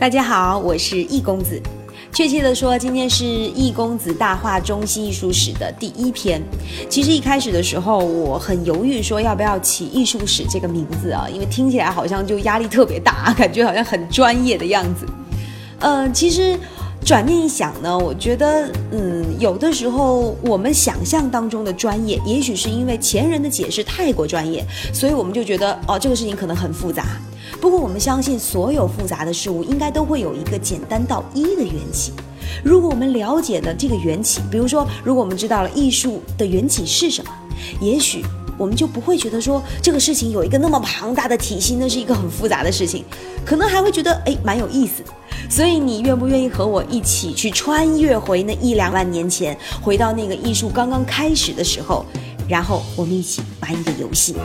大家好，我是易公子。确切的说，今天是易公子大话中西艺术史的第一篇。其实一开始的时候，我很犹豫，说要不要起艺术史这个名字啊，因为听起来好像就压力特别大，感觉好像很专业的样子。呃，其实。转念一想呢，我觉得，嗯，有的时候我们想象当中的专业，也许是因为前人的解释太过专业，所以我们就觉得，哦，这个事情可能很复杂。不过我们相信，所有复杂的事物应该都会有一个简单到一的缘起。如果我们了解了这个缘起，比如说，如果我们知道了艺术的缘起是什么，也许我们就不会觉得说这个事情有一个那么庞大的体系，那是一个很复杂的事情，可能还会觉得，哎，蛮有意思。所以，你愿不愿意和我一起去穿越回那一两万年前，回到那个艺术刚刚开始的时候，然后我们一起玩一个游戏？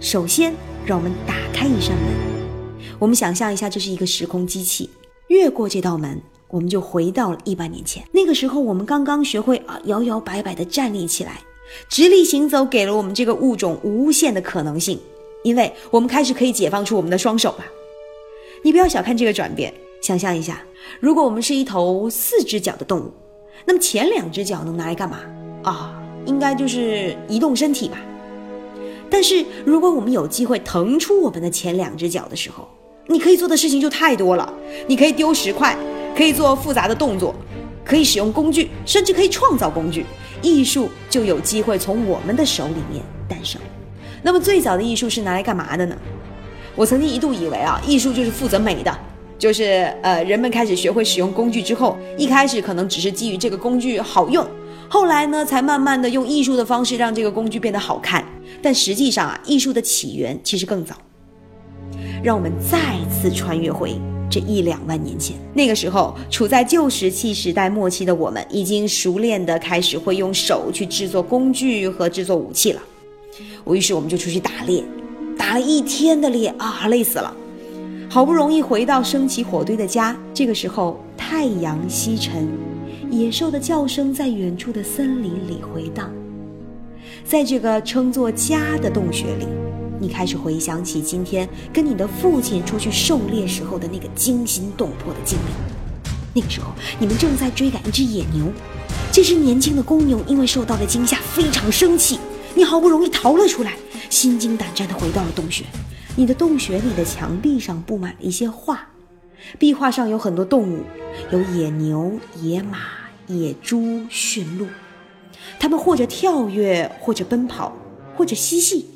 首先，让我们打开一扇门，我们想象一下，这是一个时空机器，越过这道门，我们就回到了一万年前。那个时候，我们刚刚学会啊，摇摇摆摆地站立起来，直立行走，给了我们这个物种无限的可能性，因为我们开始可以解放出我们的双手了。你不要小看这个转变，想象一下，如果我们是一头四只脚的动物，那么前两只脚能拿来干嘛啊？应该就是移动身体吧。但是如果我们有机会腾出我们的前两只脚的时候，你可以做的事情就太多了。你可以丢石块，可以做复杂的动作，可以使用工具，甚至可以创造工具。艺术就有机会从我们的手里面诞生。那么最早的艺术是拿来干嘛的呢？我曾经一度以为啊，艺术就是负责美的，就是呃，人们开始学会使用工具之后，一开始可能只是基于这个工具好用，后来呢，才慢慢的用艺术的方式让这个工具变得好看。但实际上啊，艺术的起源其实更早。让我们再次穿越回这一两万年前，那个时候处在旧石器时代末期的我们，已经熟练的开始会用手去制作工具和制作武器了。我于是我们就出去打猎。打了一天的猎啊，累死了。好不容易回到升起火堆的家，这个时候太阳西沉，野兽的叫声在远处的森林里回荡。在这个称作家的洞穴里，你开始回想起今天跟你的父亲出去狩猎时候的那个惊心动魄的经历。那个时候，你们正在追赶一只野牛，这只年轻的公牛因为受到了惊吓，非常生气。你好不容易逃了出来。心惊胆战地回到了洞穴，你的洞穴里的墙壁上布满了一些画，壁画上有很多动物，有野牛、野马、野猪、驯鹿，它们或者跳跃，或者奔跑，或者嬉戏。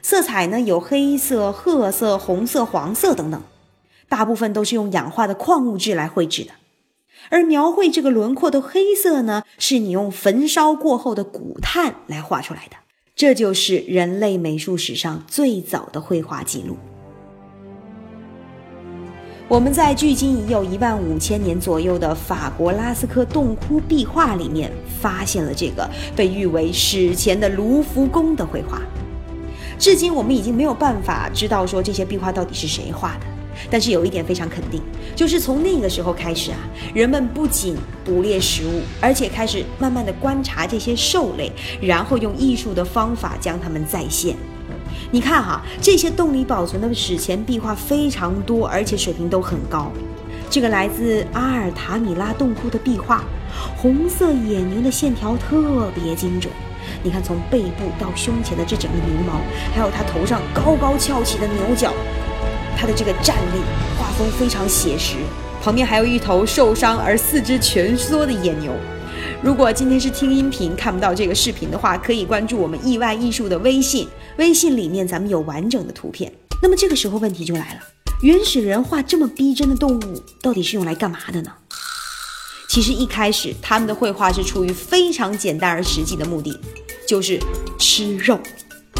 色彩呢有黑色、褐色、红色、黄色等等，大部分都是用氧化的矿物质来绘制的。而描绘这个轮廓的黑色呢，是你用焚烧过后的骨炭来画出来的。这就是人类美术史上最早的绘画记录。我们在距今已有一万五千年左右的法国拉斯科洞窟壁画里面，发现了这个被誉为史前的卢浮宫的绘画。至今，我们已经没有办法知道说这些壁画到底是谁画的。但是有一点非常肯定，就是从那个时候开始啊，人们不仅捕猎食物，而且开始慢慢的观察这些兽类，然后用艺术的方法将它们再现。你看哈，这些洞里保存的史前壁画非常多，而且水平都很高。这个来自阿尔塔米拉洞窟的壁画，红色野牛的线条特别精准。你看，从背部到胸前的这整个牛毛，还有它头上高高翘起的牛角。它的这个站立画风非常写实，旁边还有一头受伤而四肢蜷缩的野牛。如果今天是听音频看不到这个视频的话，可以关注我们意外艺术的微信，微信里面咱们有完整的图片。那么这个时候问题就来了：原始人画这么逼真的动物，到底是用来干嘛的呢？其实一开始他们的绘画是出于非常简单而实际的目的，就是吃肉。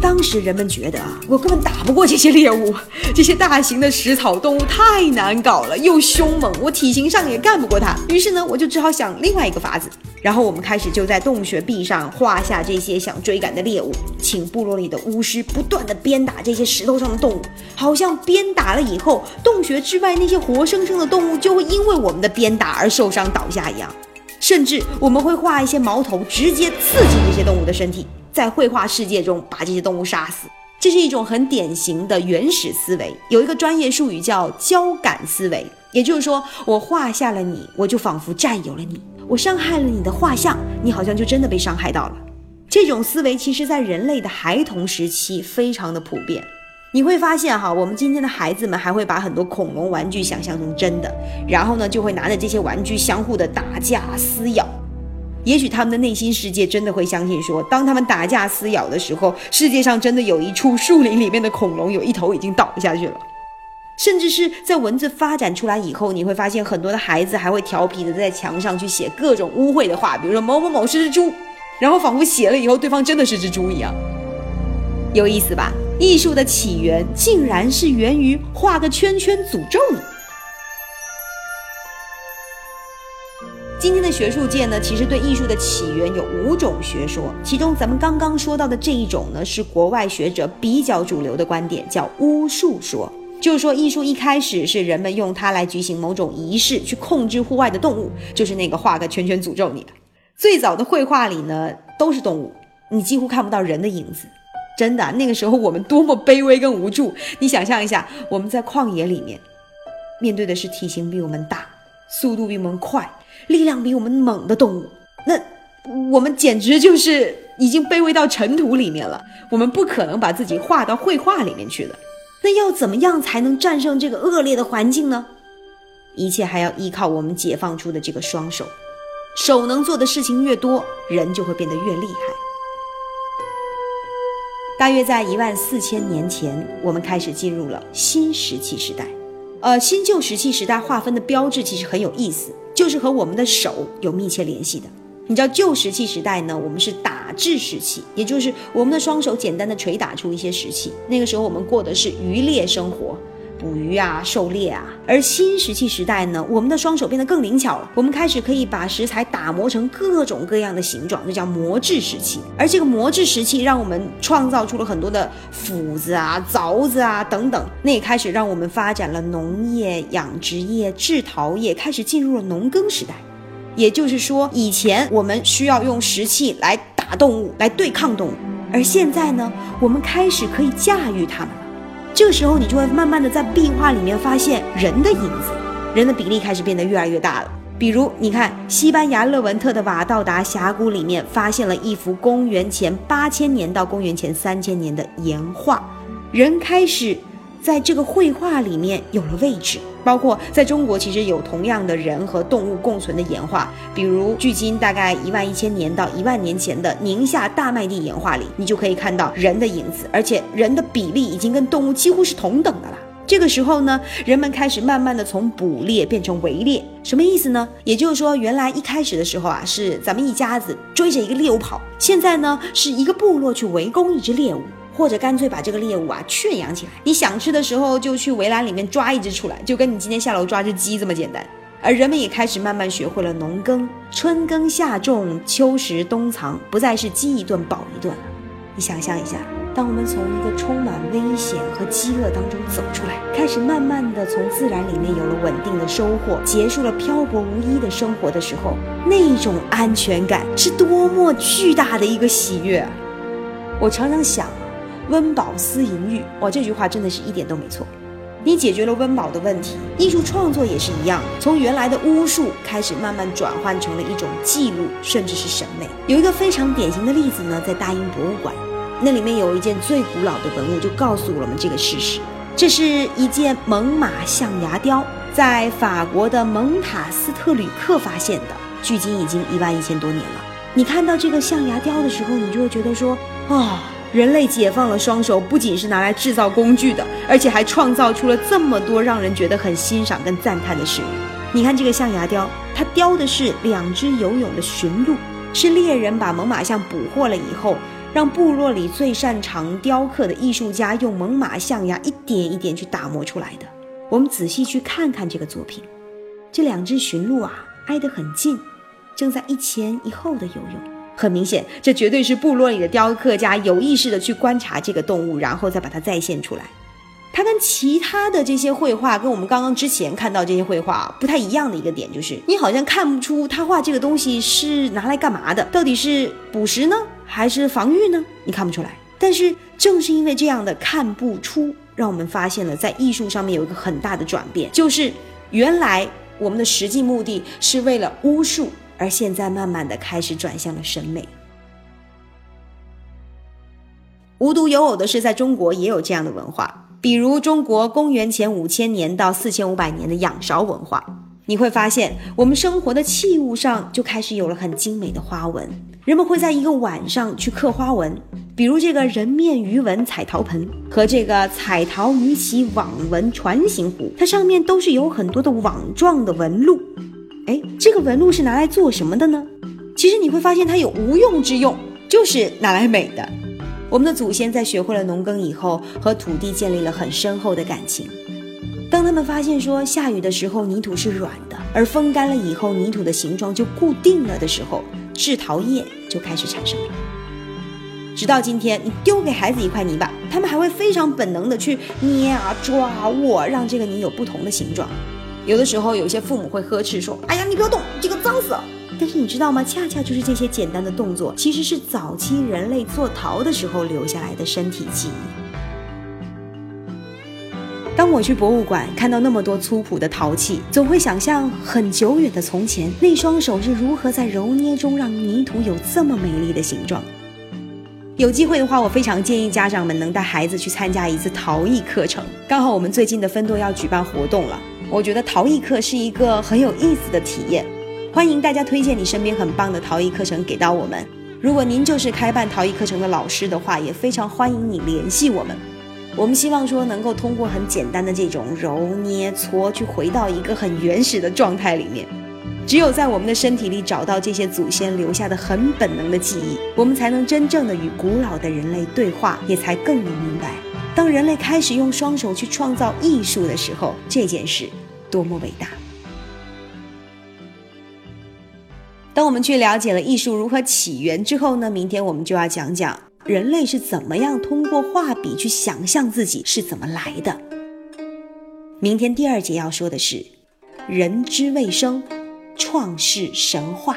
当时人们觉得啊，我根本打不过这些猎物，这些大型的食草动物太难搞了，又凶猛，我体型上也干不过它。于是呢，我就只好想另外一个法子。然后我们开始就在洞穴壁上画下这些想追赶的猎物，请部落里的巫师不断的鞭打这些石头上的动物，好像鞭打了以后，洞穴之外那些活生生的动物就会因为我们的鞭打而受伤倒下一样。甚至我们会画一些矛头，直接刺进这些动物的身体。在绘画世界中，把这些动物杀死。这是一种很典型的原始思维，有一个专业术语叫交感思维，也就是说，我画下了你，我就仿佛占有了你；我伤害了你的画像，你好像就真的被伤害到了。这种思维其实在人类的孩童时期非常的普遍。你会发现哈，我们今天的孩子们还会把很多恐龙玩具想象成真的，然后呢，就会拿着这些玩具相互的打架撕咬。也许他们的内心世界真的会相信说，当他们打架撕咬的时候，世界上真的有一处树林里面的恐龙有一头已经倒下去了。甚至是在文字发展出来以后，你会发现很多的孩子还会调皮的在墙上去写各种污秽的话，比如说某某某是只猪，然后仿佛写了以后对方真的是只猪一样，有意思吧？艺术的起源竟然是源于画个圈圈诅咒你。今天的学术界呢，其实对艺术的起源有五种学说，其中咱们刚刚说到的这一种呢，是国外学者比较主流的观点，叫巫术说，就是说艺术一开始是人们用它来举行某种仪式，去控制户外的动物，就是那个画个圈圈诅咒你的。最早的绘画里呢，都是动物，你几乎看不到人的影子。真的，那个时候我们多么卑微跟无助，你想象一下，我们在旷野里面，面对的是体型比我们大、速度比我们快。力量比我们猛的动物，那我们简直就是已经卑微到尘土里面了。我们不可能把自己画到绘画里面去的。那要怎么样才能战胜这个恶劣的环境呢？一切还要依靠我们解放出的这个双手。手能做的事情越多，人就会变得越厉害。大约在一万四千年前，我们开始进入了新石器时代。呃，新旧石器时代划分的标志其实很有意思。就是和我们的手有密切联系的。你知道旧石器时代呢，我们是打制石器，也就是我们的双手简单的捶打出一些石器。那个时候我们过的是渔猎生活。捕鱼啊，狩猎啊，而新石器时代呢，我们的双手变得更灵巧了。我们开始可以把食材打磨成各种各样的形状，这叫磨制石器。而这个磨制石器让我们创造出了很多的斧子啊、凿子啊等等。那也开始让我们发展了农业、养殖业、制陶业，开始进入了农耕时代。也就是说，以前我们需要用石器来打动物、来对抗动物，而现在呢，我们开始可以驾驭它们了。这个时候，你就会慢慢的在壁画里面发现人的影子，人的比例开始变得越来越大了。比如，你看西班牙勒文特的瓦道达峡谷里面发现了一幅公元前八千年到公元前三千年的岩画，人开始在这个绘画里面有了位置。包括在中国，其实有同样的人和动物共存的岩画，比如距今大概一万一千年到一万年前的宁夏大麦地岩画里，你就可以看到人的影子，而且人的比例已经跟动物几乎是同等的了。这个时候呢，人们开始慢慢的从捕猎变成围猎，什么意思呢？也就是说，原来一开始的时候啊，是咱们一家子追着一个猎物跑，现在呢，是一个部落去围攻一只猎物。或者干脆把这个猎物啊圈养起来，你想吃的时候就去围栏里面抓一只出来，就跟你今天下楼抓只鸡这么简单。而人们也开始慢慢学会了农耕，春耕夏种，秋实冬藏，不再是饥一顿饱一顿了。你想象一下，当我们从一个充满危险和饥饿当中走出来，开始慢慢的从自然里面有了稳定的收获，结束了漂泊无依的生活的时候，那种安全感是多么巨大的一个喜悦。我常常想。温饱思淫欲，哇，这句话真的是一点都没错。你解决了温饱的问题，艺术创作也是一样，从原来的巫术开始，慢慢转换成了一种记录，甚至是审美。有一个非常典型的例子呢，在大英博物馆，那里面有一件最古老的文物，就告诉我们这个事实。这是一件猛犸象牙雕，在法国的蒙塔斯特吕克发现的，距今已经一万一千多年了。你看到这个象牙雕的时候，你就会觉得说，啊。人类解放了双手，不仅是拿来制造工具的，而且还创造出了这么多让人觉得很欣赏跟赞叹的事物。你看这个象牙雕，它雕的是两只游泳的驯鹿，是猎人把猛犸象捕获了以后，让部落里最擅长雕刻的艺术家用猛犸象牙一点一点去打磨出来的。我们仔细去看看这个作品，这两只驯鹿啊挨得很近，正在一前一后的游泳。很明显，这绝对是部落里的雕刻家有意识的去观察这个动物，然后再把它再现出来。它跟其他的这些绘画，跟我们刚刚之前看到这些绘画不太一样的一个点，就是你好像看不出他画这个东西是拿来干嘛的，到底是捕食呢，还是防御呢？你看不出来。但是正是因为这样的看不出，让我们发现了在艺术上面有一个很大的转变，就是原来我们的实际目的是为了巫术，而现在慢慢的开始转向了审美。无独有偶的是，在中国也有这样的文化，比如中国公元前五千年到四千五百年的仰韶文化。你会发现，我们生活的器物上就开始有了很精美的花纹。人们会在一个晚上去刻花纹，比如这个人面鱼纹彩陶盆和这个彩陶鱼鳍网纹船形壶，它上面都是有很多的网状的纹路。哎，这个纹路是拿来做什么的呢？其实你会发现它有无用之用，就是拿来美的。我们的祖先在学会了农耕以后，和土地建立了很深厚的感情。当他们发现说下雨的时候泥土是软的，而风干了以后泥土的形状就固定了的时候，制陶业就开始产生了。直到今天，你丢给孩子一块泥巴，他们还会非常本能的去捏啊、抓、握，让这个泥有不同的形状。有的时候，有些父母会呵斥说：“哎呀，你不要动，这个脏死了。”但是你知道吗？恰恰就是这些简单的动作，其实是早期人类做陶的时候留下来的身体记忆。当我去博物馆看到那么多粗朴的陶器，总会想象很久远的从前，那双手是如何在揉捏中让泥土有这么美丽的形状。有机会的话，我非常建议家长们能带孩子去参加一次陶艺课程。刚好我们最近的分舵要举办活动了，我觉得陶艺课是一个很有意思的体验。欢迎大家推荐你身边很棒的陶艺课程给到我们。如果您就是开办陶艺课程的老师的话，也非常欢迎你联系我们。我们希望说能够通过很简单的这种揉捏搓，去回到一个很原始的状态里面。只有在我们的身体里找到这些祖先留下的很本能的记忆，我们才能真正的与古老的人类对话，也才更能明白，当人类开始用双手去创造艺术的时候，这件事多么伟大。当我们去了解了艺术如何起源之后呢？明天我们就要讲讲。人类是怎么样通过画笔去想象自己是怎么来的？明天第二节要说的是人之未生，创世神话。